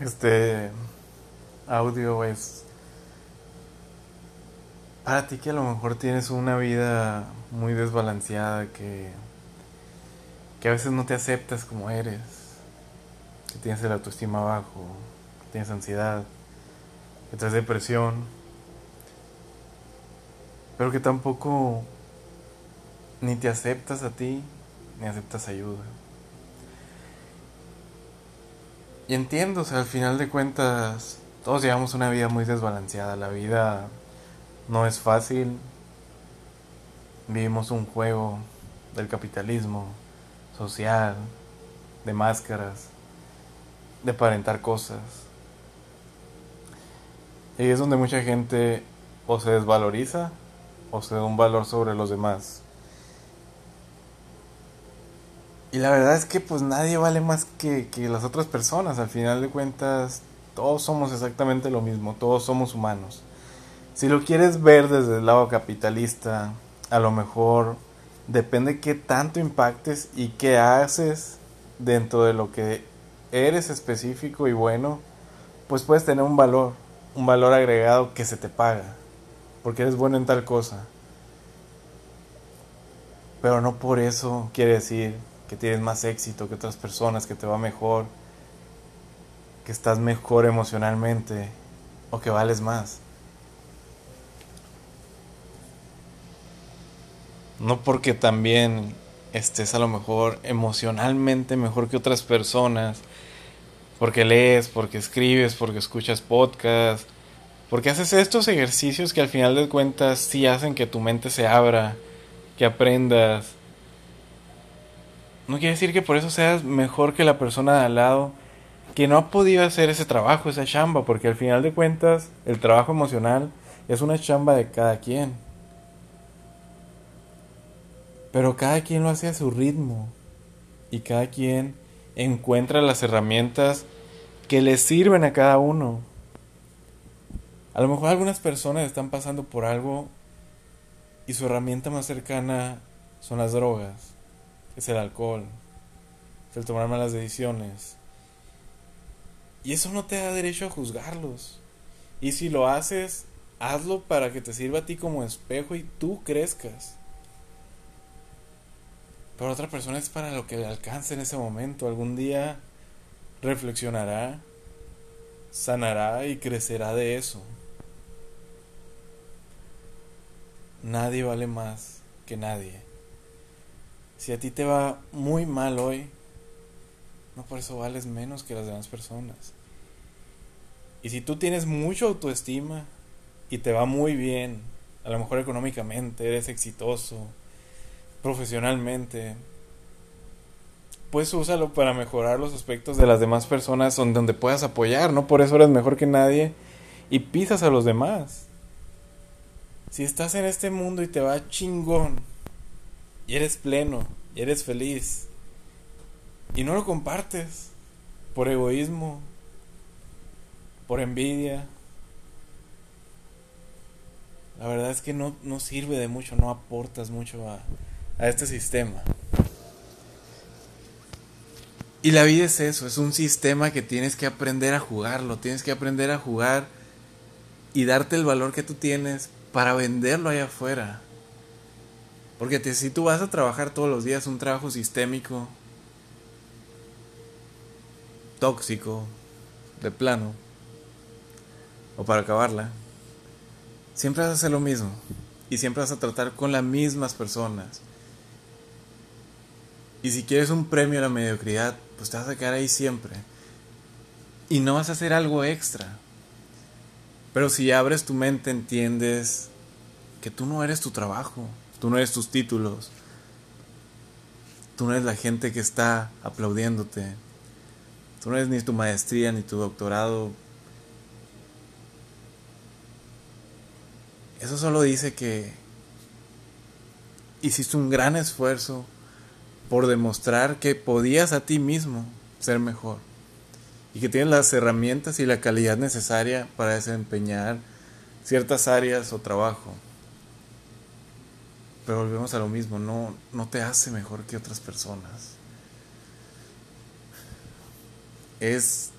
Este audio es para ti que a lo mejor tienes una vida muy desbalanceada, que, que a veces no te aceptas como eres, que tienes el autoestima bajo, que tienes ansiedad, que tienes depresión, pero que tampoco ni te aceptas a ti, ni aceptas ayuda. Y entiendo, o sea, al final de cuentas, todos llevamos una vida muy desbalanceada. La vida no es fácil. Vivimos un juego del capitalismo social, de máscaras, de aparentar cosas. Y es donde mucha gente o se desvaloriza o se da un valor sobre los demás. Y la verdad es que pues nadie vale más que, que las otras personas. Al final de cuentas, todos somos exactamente lo mismo, todos somos humanos. Si lo quieres ver desde el lado capitalista, a lo mejor depende qué tanto impactes y qué haces dentro de lo que eres específico y bueno, pues puedes tener un valor, un valor agregado que se te paga, porque eres bueno en tal cosa. Pero no por eso quiere decir que tienes más éxito que otras personas, que te va mejor, que estás mejor emocionalmente o que vales más. No porque también estés a lo mejor emocionalmente mejor que otras personas, porque lees, porque escribes, porque escuchas podcasts, porque haces estos ejercicios que al final de cuentas sí hacen que tu mente se abra, que aprendas, no quiere decir que por eso seas mejor que la persona de al lado que no ha podido hacer ese trabajo, esa chamba, porque al final de cuentas el trabajo emocional es una chamba de cada quien. Pero cada quien lo hace a su ritmo y cada quien encuentra las herramientas que le sirven a cada uno. A lo mejor algunas personas están pasando por algo y su herramienta más cercana son las drogas es el alcohol, es el tomar malas decisiones. Y eso no te da derecho a juzgarlos. Y si lo haces, hazlo para que te sirva a ti como espejo y tú crezcas. Pero otra persona es para lo que le alcance en ese momento. Algún día reflexionará, sanará y crecerá de eso. Nadie vale más que nadie. Si a ti te va muy mal hoy, no por eso vales menos que las demás personas. Y si tú tienes mucha autoestima y te va muy bien, a lo mejor económicamente, eres exitoso, profesionalmente, pues úsalo para mejorar los aspectos de las demás personas donde puedas apoyar, no por eso eres mejor que nadie y pisas a los demás. Si estás en este mundo y te va chingón, y eres pleno y eres feliz y no lo compartes por egoísmo, por envidia. La verdad es que no, no sirve de mucho, no aportas mucho a, a este sistema. Y la vida es eso, es un sistema que tienes que aprender a jugarlo, tienes que aprender a jugar y darte el valor que tú tienes para venderlo allá afuera. Porque si tú vas a trabajar todos los días un trabajo sistémico, tóxico, de plano, o para acabarla, siempre vas a hacer lo mismo. Y siempre vas a tratar con las mismas personas. Y si quieres un premio a la mediocridad, pues te vas a quedar ahí siempre. Y no vas a hacer algo extra. Pero si abres tu mente, entiendes que tú no eres tu trabajo. Tú no eres tus títulos. Tú no eres la gente que está aplaudiéndote. Tú no eres ni tu maestría ni tu doctorado. Eso solo dice que hiciste un gran esfuerzo por demostrar que podías a ti mismo ser mejor y que tienes las herramientas y la calidad necesaria para desempeñar ciertas áreas o trabajo. Pero volvemos a lo mismo, no, no te hace mejor que otras personas. Es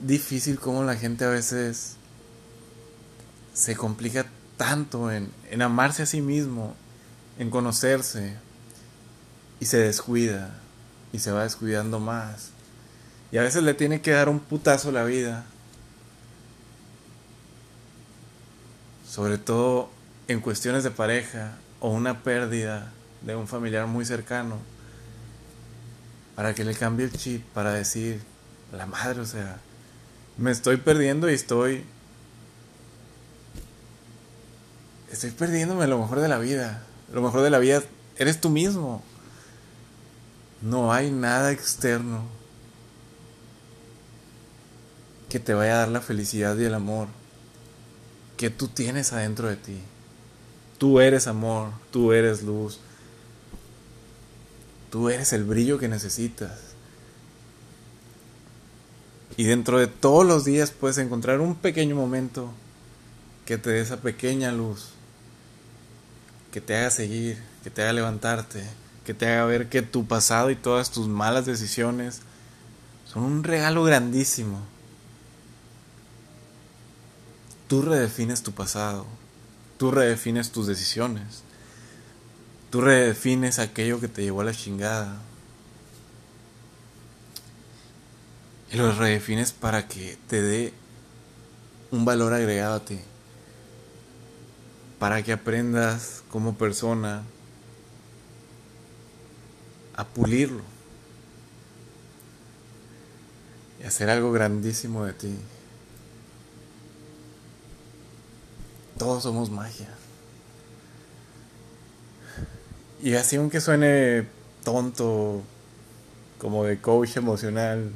difícil cómo la gente a veces se complica tanto en, en amarse a sí mismo, en conocerse, y se descuida, y se va descuidando más. Y a veces le tiene que dar un putazo la vida. Sobre todo en cuestiones de pareja o una pérdida de un familiar muy cercano. Para que le cambie el chip, para decir, la madre, o sea, me estoy perdiendo y estoy... Estoy perdiéndome lo mejor de la vida. Lo mejor de la vida eres tú mismo. No hay nada externo que te vaya a dar la felicidad y el amor que tú tienes adentro de ti. Tú eres amor, tú eres luz, tú eres el brillo que necesitas. Y dentro de todos los días puedes encontrar un pequeño momento que te dé esa pequeña luz, que te haga seguir, que te haga levantarte, que te haga ver que tu pasado y todas tus malas decisiones son un regalo grandísimo. Tú redefines tu pasado, tú redefines tus decisiones, tú redefines aquello que te llevó a la chingada. Y lo redefines para que te dé un valor agregado a ti. Para que aprendas como persona a pulirlo y hacer algo grandísimo de ti. Todos somos magia. Y así aunque suene tonto, como de coach emocional,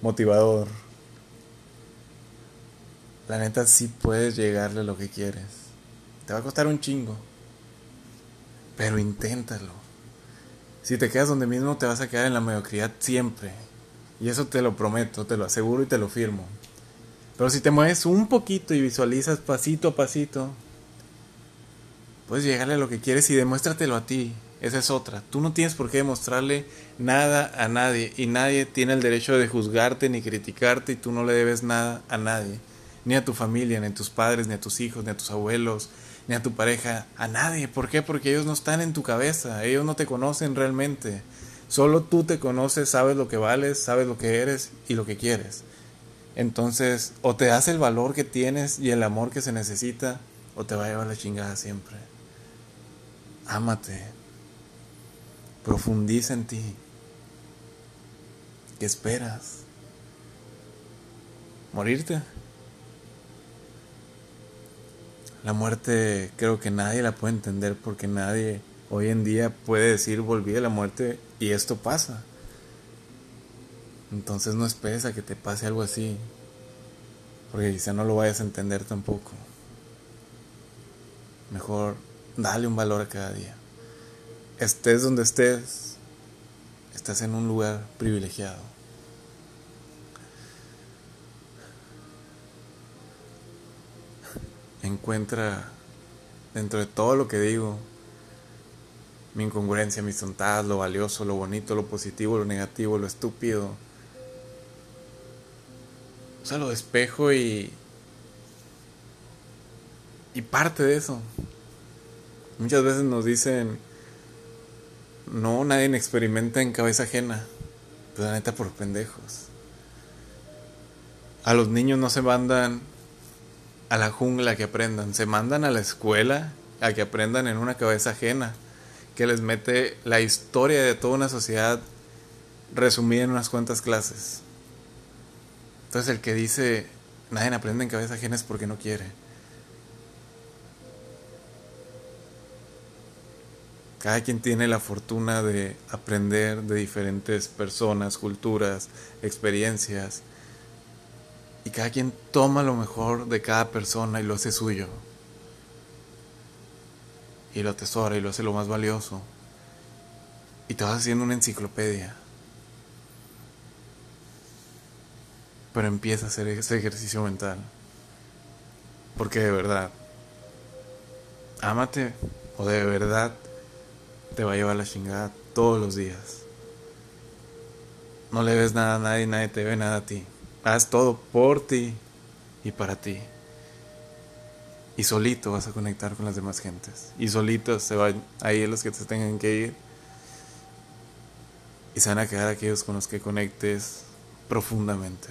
motivador, la neta sí puedes llegarle lo que quieres. Te va a costar un chingo, pero inténtalo. Si te quedas donde mismo te vas a quedar en la mediocridad siempre. Y eso te lo prometo, te lo aseguro y te lo firmo. Pero si te mueves un poquito y visualizas pasito a pasito, puedes llegarle a lo que quieres y demuéstratelo a ti. Esa es otra. Tú no tienes por qué demostrarle nada a nadie y nadie tiene el derecho de juzgarte ni criticarte y tú no le debes nada a nadie. Ni a tu familia, ni a tus padres, ni a tus hijos, ni a tus abuelos, ni a tu pareja, a nadie. ¿Por qué? Porque ellos no están en tu cabeza, ellos no te conocen realmente. Solo tú te conoces, sabes lo que vales, sabes lo que eres y lo que quieres. Entonces, o te das el valor que tienes y el amor que se necesita, o te va a llevar la chingada siempre. Ámate. Profundiza en ti. ¿Qué esperas? ¿Morirte? La muerte creo que nadie la puede entender porque nadie hoy en día puede decir volví de la muerte y esto pasa. Entonces no esperes a que te pase algo así, porque quizá no lo vayas a entender tampoco. Mejor dale un valor a cada día. Estés donde estés, estás en un lugar privilegiado. encuentra dentro de todo lo que digo mi incongruencia, mis tontadas, lo valioso, lo bonito, lo positivo, lo negativo, lo estúpido. Sea, lo despejo y. Y parte de eso. Muchas veces nos dicen. No, nadie experimenta en cabeza ajena. Pues la neta por pendejos. A los niños no se mandan a la jungla que aprendan, se mandan a la escuela a que aprendan en una cabeza ajena, que les mete la historia de toda una sociedad resumida en unas cuantas clases. Entonces el que dice nadie aprende en cabeza ajena es porque no quiere. Cada quien tiene la fortuna de aprender de diferentes personas, culturas, experiencias y cada quien toma lo mejor de cada persona y lo hace suyo. Y lo atesora y lo hace lo más valioso. Y te vas haciendo una enciclopedia. Pero empieza a hacer ese ejercicio mental. Porque de verdad, ámate o de verdad te va a llevar la chingada todos los días. No le ves nada a nadie, nadie te ve nada a ti. haz todo por ti y para ti. Y solito vas a conectar con las demás gentes. Y solito se van a ir los que te tengan que ir. Y se van a quedar aquellos con los que conectes profundamente.